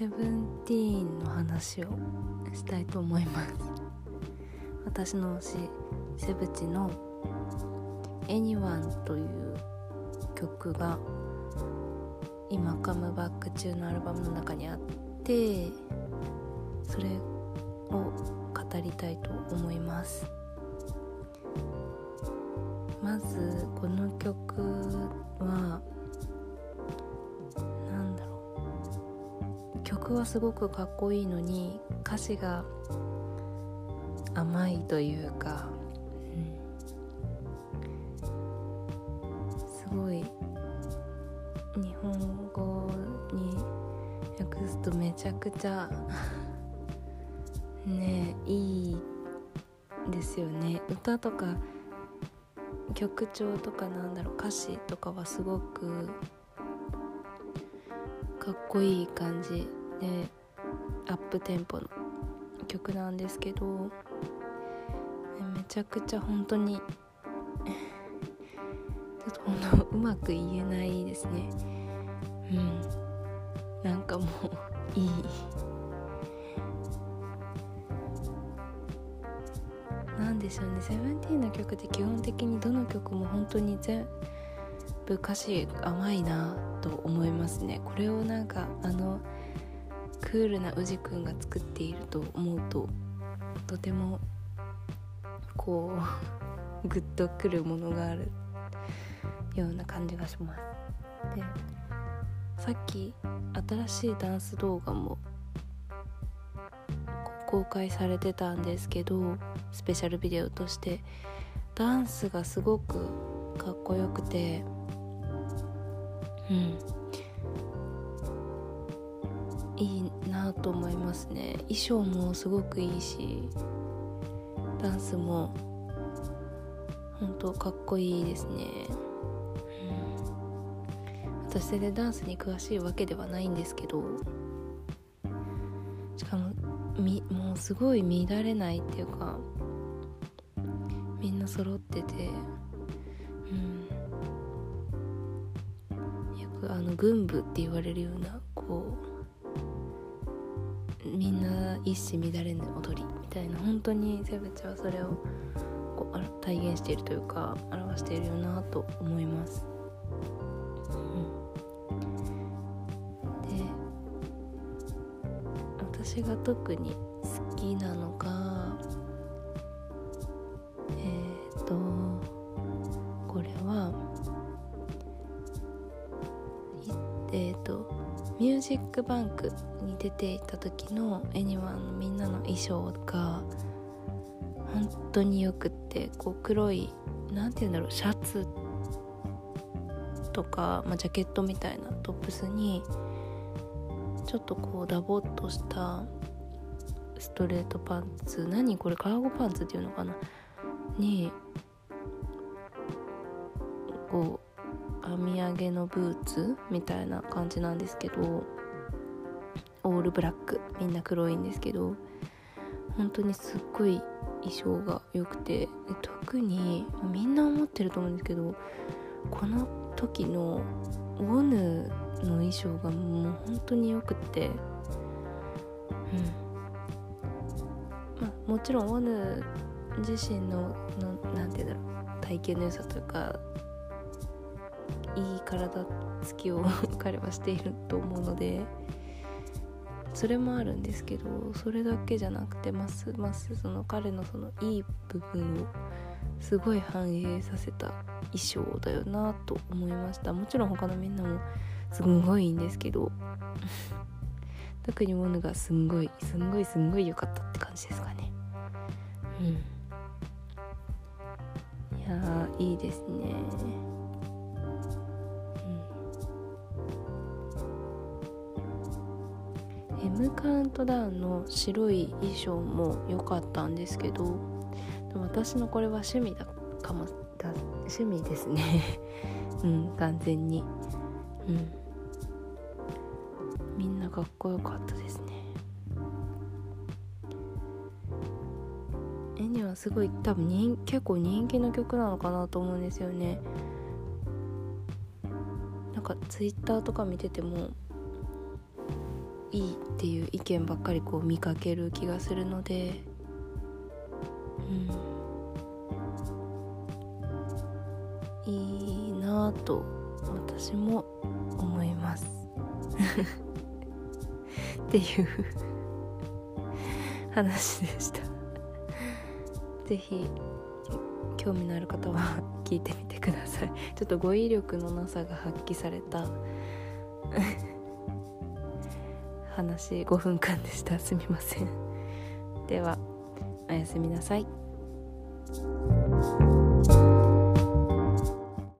セブンティーンの話をしたいと思います。私の推しセブチの「Anyone」という曲が今カムバック中のアルバムの中にあってそれを語りたいと思います。まずこの曲は曲はすごくかっこいいのに歌詞が甘いというか、うん、すごい日本語に訳すとめちゃくちゃ ねいいですよね。歌とか曲調とかなんだろう歌詞とかはすごくかっこいい感じ。でアップテンポの曲なんですけどめちゃくちゃ本当にちょっと本当うまく言えないですね。うん。なんかもういい。なんでしょうね。セブンティーンの曲って基本的にどの曲も本当に全部歌詞甘いなと思いますね。これをなんかあのクールな宇治くんが作っていると思うととてもこうグッとくるものがあるような感じがします。でさっき新しいダンス動画も公開されてたんですけどスペシャルビデオとしてダンスがすごくかっこよくてうん。いいなと思いますね。衣装もすごくいいしダンスも本当かっこいいですね、うん、私全然ダンスに詳しいわけではないんですけどしかもみもうすごい乱れないっていうかみんな揃っててうん。よくあの軍部って言われるようなみんな一糸乱れぬ踊りみたいな本当にセブチはそれをこう体現しているというか表しているよなと思います、うん、で私が特に好きなのがえっ、ー、とこれはミュージックバンクに出ていた時のエニワンのみんなの衣装が本当によくってこう黒い何て言うんだろうシャツとか、まあ、ジャケットみたいなトップスにちょっとこうダボっとしたストレートパンツ何これカーゴパンツっていうのかな？にこう編み上げのブーツみたいな感じなんですけどオールブラックみんな黒いんですけど本当にすっごい衣装が良くて特にみんな思ってると思うんですけどこの時のウォヌの衣装がもう本当によくてうん。まもちろんウォヌ自身の何て言うんだろう体型の良さというかいい体つきを彼はしていると思うのでそれもあるんですけどそれだけじゃなくてますますその彼のそのいい部分をすごい反映させた衣装だよなと思いました。もちろん他のみんなもすんごいいいんですけど 特にモヌがすんごいすんごいすんごい良かったって感じですかね。うん。いやいいですね。M カウントダウンの白い衣装も良かったんですけど私のこれは趣味だかもだ趣味ですね。うん完全に。うん。みんなかっこよかったですね。絵にはすごい多分人結構人気の曲なのかなと思うんですよね。なんかツイッターとか見ててもいいっていう意見ばっかりこう見かける気がするのでうん。いいなぁと私も思います。っていう話でした。是非興味のある方は聞いてみてください。ちょっと語彙力のなさが発揮された。話5分間でした。すみません。ではおやすみなさい。